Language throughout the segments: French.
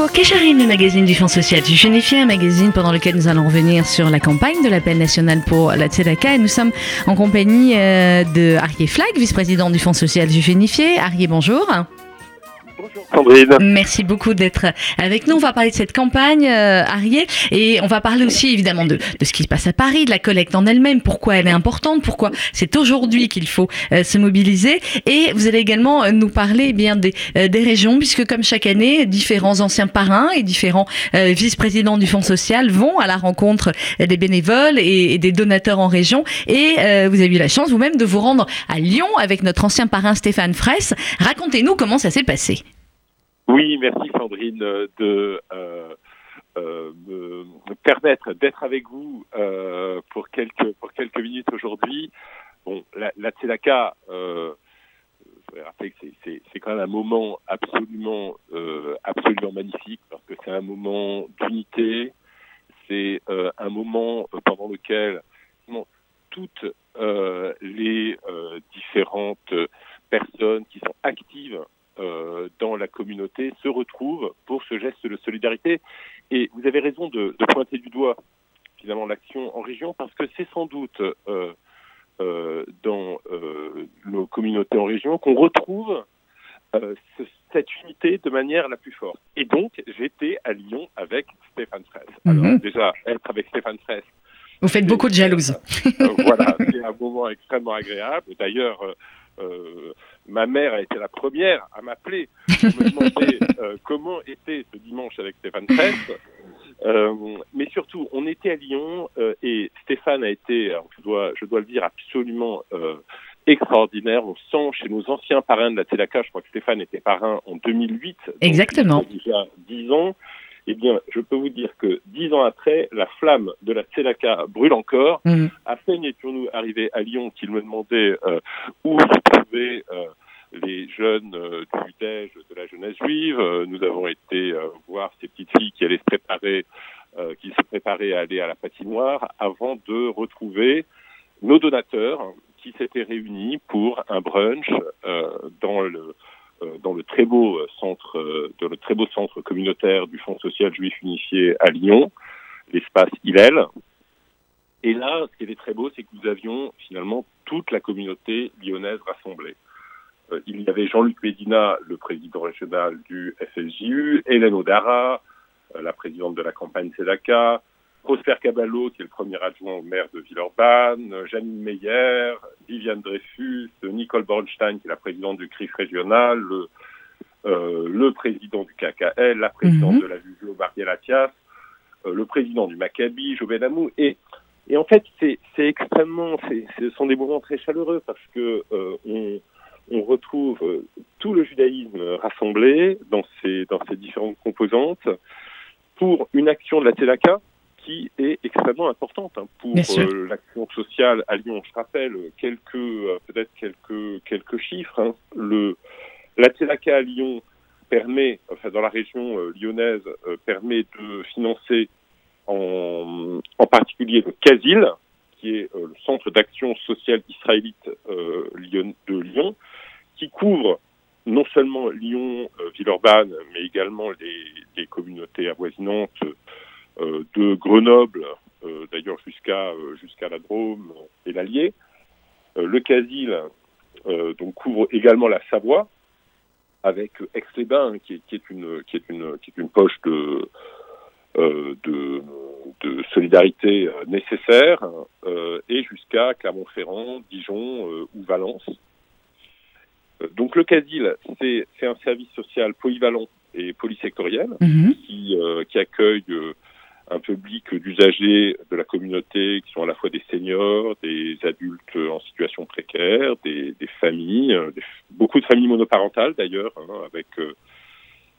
pour Kécharim, le magazine du Fonds social du Génifié, un magazine pendant lequel nous allons revenir sur la campagne de l'appel national pour la Tzedaka. Et nous sommes en compagnie euh, de Arié Flag, vice-président du Fonds social du Génifié. Arié, bonjour. Sandrine. Merci beaucoup d'être avec nous. On va parler de cette campagne, euh, Arié, et on va parler aussi évidemment de, de, ce qui se passe à Paris, de la collecte en elle-même, pourquoi elle est importante, pourquoi c'est aujourd'hui qu'il faut euh, se mobiliser. Et vous allez également euh, nous parler eh bien des, euh, des, régions, puisque comme chaque année, différents anciens parrains et différents euh, vice-présidents du Fonds social vont à la rencontre des bénévoles et, et des donateurs en région. Et vous avez eu la chance vous-même de vous rendre à Lyon avec notre ancien parrain Stéphane Fraisse. Racontez-nous comment ça s'est passé. Oui, merci Sandrine de euh, euh, me, me, permettre d'être avec vous euh, pour quelques pour quelques minutes aujourd'hui. Bon, la, la Tzedaka, c'est quand même un moment absolument absolument magnifique parce que c'est un moment d'unité, c'est un moment pendant lequel toutes les différentes personnes qui sont actives dans la communauté se retrouvent pour ce geste de solidarité. Et vous avez raison de, de pointer du doigt finalement l'action en région parce que c'est sans doute euh, euh, dans nos communautés en région qu'on retrouve ce, cette unité de manière la plus forte. Et donc j'étais à Lyon avec Stéphane Fraisse. Mm -hmm. Alors déjà être avec Stéphane Fraisse. Vous faites beaucoup de jalouse. voilà, c'est un moment extrêmement agréable. D'ailleurs, euh, ma mère a été la première à m'appeler pour me demander euh, comment était ce dimanche avec Stéphane Presse. Euh, mais surtout, on était à Lyon et Stéphane a été, je dois, je dois le dire, absolument extraordinaire. On sent chez nos anciens parrains de la Tzedaka, je crois que Stéphane était parrain en 2008. Exactement. Il y a déjà dix ans. Eh bien, je peux vous dire que dix ans après, la flamme de la Tzedaka brûle encore. Mmh. À peine étions-nous arrivés à Lyon qu'il me demandait euh, où se trouvaient euh, les jeunes euh, du DEJ de la jeunesse juive. nous avons été voir ces petites filles qui allaient se préparer, qui se préparaient à aller à la patinoire avant de retrouver nos donateurs qui s'étaient réunis pour un brunch dans le dans le très beau centre, dans le très beau centre communautaire du Fonds social juif unifié à Lyon, l'espace Hillel. Et là, ce qui était très beau, c'est que nous avions finalement toute la communauté lyonnaise rassemblée. Euh, il y avait Jean-Luc Médina, le président régional du FSJU, Hélène Odara, euh, la présidente de la campagne Sedaka, Prosper Caballo, qui est le premier adjoint au maire de Villeurbanne, Janine Meyer, Viviane Dreyfus, Nicole Bornstein, qui est la présidente du CRIF régional, le, euh, le président du KKL, la présidente mm -hmm. de la VUGO, Marielle Atias, euh, le président du Maccabi, Joven Amou. Et, et en fait, c'est extrêmement, ce sont des moments très chaleureux parce que euh, on, on retrouve tout le judaïsme rassemblé dans ces différentes composantes pour une action de la Tzedaka qui est extrêmement importante hein, pour euh, l'action sociale à Lyon. Je rappelle quelques, euh, peut-être quelques, quelques chiffres. Hein. Le, la Tzedaka à Lyon permet, enfin dans la région euh, lyonnaise, permet de financer en, en particulier le CASIL, qui est le centre d'action sociale israélite Lyon, de Lyon, qui couvre non seulement Lyon, Villeurbanne, mais également les, les communautés avoisinantes de Grenoble, euh, d'ailleurs jusqu'à euh, jusqu'à la Drôme et l'Allier. le Casil donc couvre également la Savoie, avec Aix-les-Bains, qui, qui, est une qui est une qui est une poche de euh, de, de, solidarité euh, nécessaire, euh, et jusqu'à Clermont-Ferrand, Dijon ou Valence. donc le CASIL, c'est un service social polyvalent et polysectoriel -hmm. qui, qui accueille un public d'usagers de la communauté qui sont à la fois des seniors, des adultes en situation précaire, des, familles, des, beaucoup de familles monoparentales d'ailleurs, hein, avec, euh,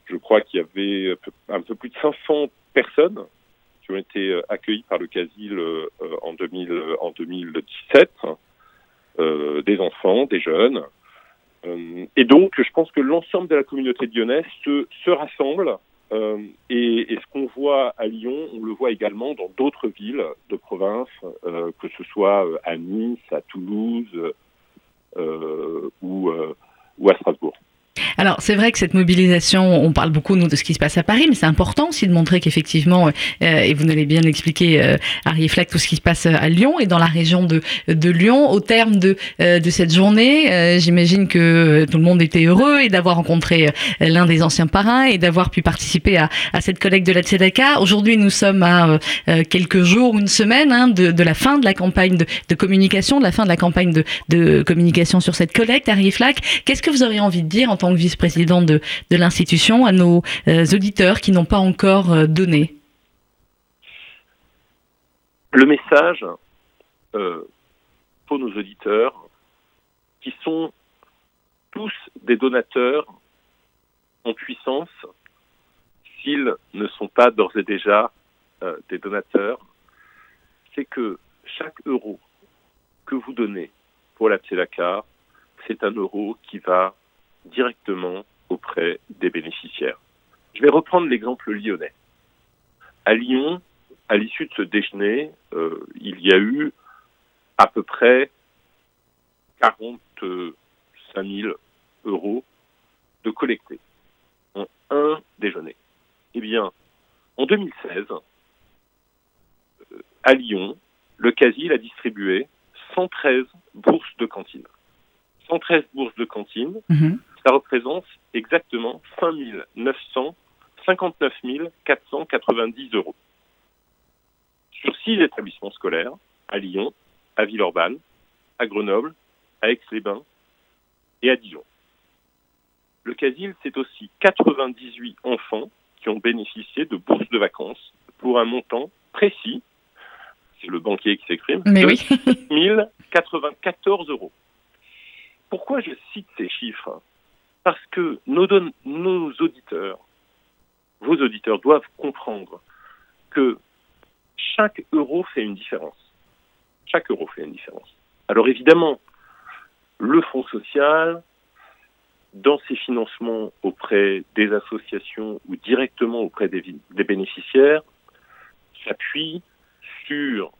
je crois qu'il y avait un peu plus de 500 personnes qui ont été accueillies par le CASIL euh, en, 2000, en 2017, euh, des enfants, des jeunes. et donc, je pense que l'ensemble de la communauté lyonnaise se, se rassemble euh, et, ce qu'on voit à Lyon, on le voit également dans d'autres villes de province, euh, que ce soit euh, à Nice, à Toulouse ou. Alors c'est vrai que cette mobilisation, on parle beaucoup nous de ce qui se passe à Paris, mais c'est important aussi de montrer qu'effectivement, euh, et vous l'avez bien expliqué, euh, Harry Fleck, tout ce qui se passe à Lyon et dans la région de, de Lyon. Au terme de, euh, de cette journée, euh, j'imagine que tout le monde était heureux et d'avoir rencontré l'un des anciens parrains et d'avoir pu participer à, à cette collecte de la Tzedaka. Aujourd'hui, nous sommes à quelques jours, une semaine hein, de, de, la fin de la campagne de, de, communication, de la fin de la campagne de, de communication sur cette collecte. Harry Flack, qu'est-ce que vous auriez envie de dire en tant que vice-président de, de l'institution, à nos euh, auditeurs qui n'ont pas encore euh, donné. Le message euh, pour nos auditeurs, qui sont tous des donateurs en puissance, s'ils ne sont pas d'ores et déjà des donateurs, c'est que chaque euro que vous donnez pour la Tzedaka, c'est un euro qui va directement auprès des bénéficiaires. Je vais reprendre l'exemple lyonnais. À Lyon, à l'issue de ce déjeuner, euh, il y a eu à peu près 45 000 euros de collectés en un déjeuner. Eh bien, en 2016, euh, à Lyon, le CASIL a distribué 113 bourses de cantine. 113 bourses de cantine, ça représente exactement 5 959 490 euros. Sur six établissements scolaires, à Lyon, à Villeurbanne, à Grenoble, à Aix-les-Bains et à Dijon. Le CASIL, c'est aussi 98 enfants qui ont bénéficié de bourses de vacances pour un montant précis, c'est le banquier qui s'exprime, de oui. 1094 euros. Pourquoi je cite ces chiffres? Parce que nos, auditeurs, vos auditeurs doivent comprendre que chaque euro fait une différence. Chaque euro fait une différence. Alors évidemment, le Fonds social, dans ses financements auprès des associations ou directement auprès des bénéficiaires, s'appuie sur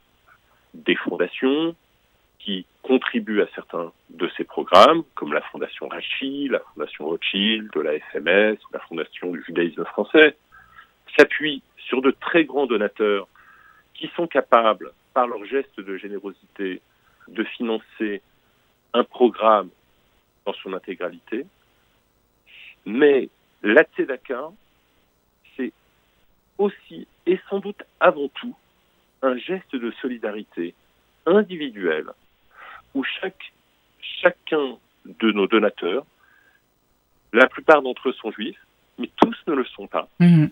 des fondations, qui contribuent à certains de ces programmes, comme la Fondation Rachi, la Fondation Rothschild, de la FMS, la Fondation du judaïsme français, s'appuient sur de très grands donateurs qui sont capables, par leur geste de générosité, de financer un programme dans son intégralité. Mais la c'est aussi et sans doute avant tout un geste de solidarité individuelle où chaque, chacun de nos donateurs, la plupart d'entre eux sont juifs, mais tous ne le sont pas, mmh.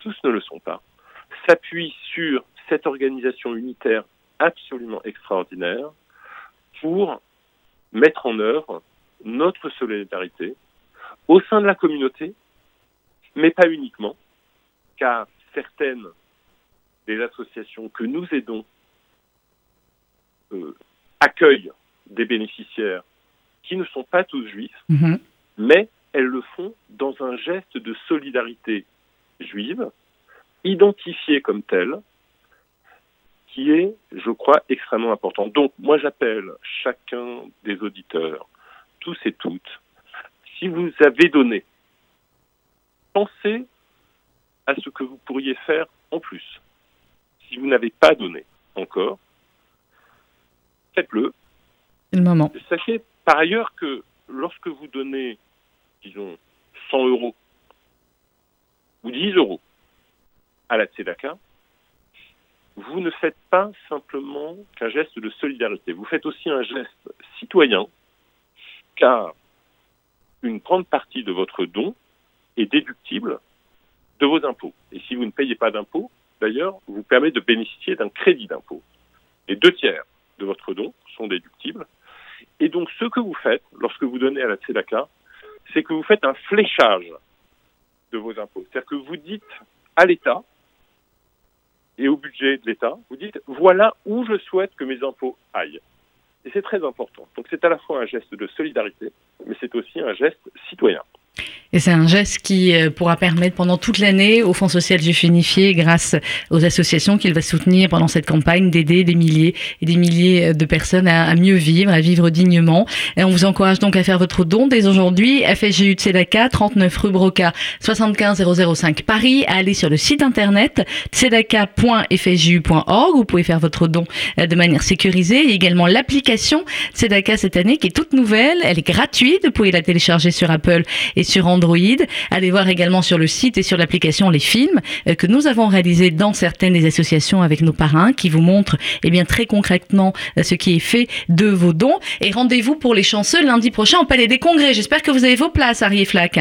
tous ne le sont pas, s'appuie sur cette organisation unitaire absolument extraordinaire pour mettre en œuvre notre solidarité au sein de la communauté, mais pas uniquement, car certaines des associations que nous aidons euh, accueillent des bénéficiaires qui ne sont pas tous juifs, mmh. mais elles le font dans un geste de solidarité juive, identifié comme tel, qui est, je crois, extrêmement important. Donc, moi, j'appelle chacun des auditeurs, tous et toutes, si vous avez donné, pensez à ce que vous pourriez faire en plus. Si vous n'avez pas donné encore, faites-le. C'est le moment. Sachez par ailleurs que lorsque vous donnez, disons, 100 euros ou 10 euros à la Tzedaka, vous ne faites pas simplement qu'un geste de solidarité, vous faites aussi un geste citoyen, car une grande partie de votre don est déductible de vos impôts. Et si vous ne payez pas d'impôts, d'ailleurs, vous permet de bénéficier d'un crédit d'impôt. Et deux tiers de votre don sont déductibles. Et donc, ce que vous faites lorsque vous donnez à la Tzedaka, c'est que vous faites un fléchage de vos impôts. C'est-à-dire que vous dites à l'État et au budget de l'État, vous dites voilà où je souhaite que mes impôts aillent. Et c'est très important. Donc c'est à la fois un geste de solidarité, mais c'est aussi un geste citoyen. Et c'est un geste qui euh, pourra permettre pendant toute l'année au Fonds social Juif Unifié, grâce aux associations qu'il va soutenir pendant cette campagne, d'aider des milliers et des milliers euh, de personnes à, mieux vivre, à vivre dignement. Et on vous encourage donc à faire votre don dès aujourd'hui. FSGU Tzedaka, 39 rue Broca, 75 005 Paris. À aller sur le site internet tzedaka.fsju.org. Vous pouvez faire votre don euh, de manière sécurisée. Et également l'application Tzedaka cette année qui est toute nouvelle. Elle est gratuite. Vous pouvez la télécharger sur Apple sur Android Allez voir également sur le site et sur l'application les films euh, que nous avons réalisés dans certaines des associations avec nos parrains qui vous montrent eh bien très concrètement euh, ce qui est fait de vos dons. Et rendez-vous pour les chanceux lundi prochain au Palais des Congrès. J'espère que vous avez vos places, Harry Flack.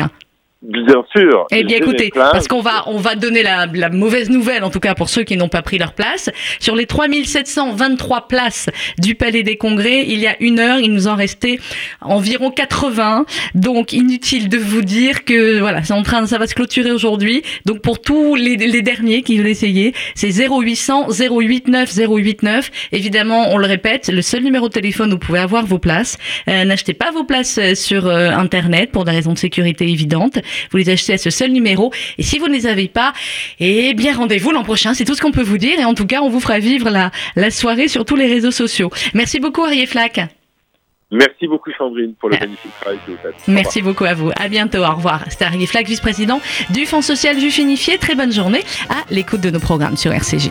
Bien sûr. Eh bien, écoutez, parce qu'on va, on va donner la, la, mauvaise nouvelle, en tout cas pour ceux qui n'ont pas pris leur place. Sur les 3723 places du Palais des Congrès, il y a une heure, il nous en restait environ 80. Donc, inutile de vous dire que, voilà, c'est en train, ça va se clôturer aujourd'hui. Donc, pour tous les, les derniers qui veulent essayer, c'est 0800 089 089. Évidemment, on le répète, le seul numéro de téléphone où vous pouvez avoir vos places. Euh, n'achetez pas vos places euh, sur euh, Internet pour des raisons de sécurité évidentes. Vous les achetez à ce seul numéro. Et si vous ne les avez pas, eh bien, rendez-vous l'an prochain. C'est tout ce qu'on peut vous dire. Et en tout cas, on vous fera vivre la, la soirée sur tous les réseaux sociaux. Merci beaucoup, Arié Flack. Merci beaucoup Sandrine pour le ah. magnifique travail que vous faites. Merci beaucoup à vous. À bientôt. Au revoir. C'était Arié Flack, vice-président du Fonds social Juif Unifié. Très bonne journée à l'écoute de nos programmes sur RCJ.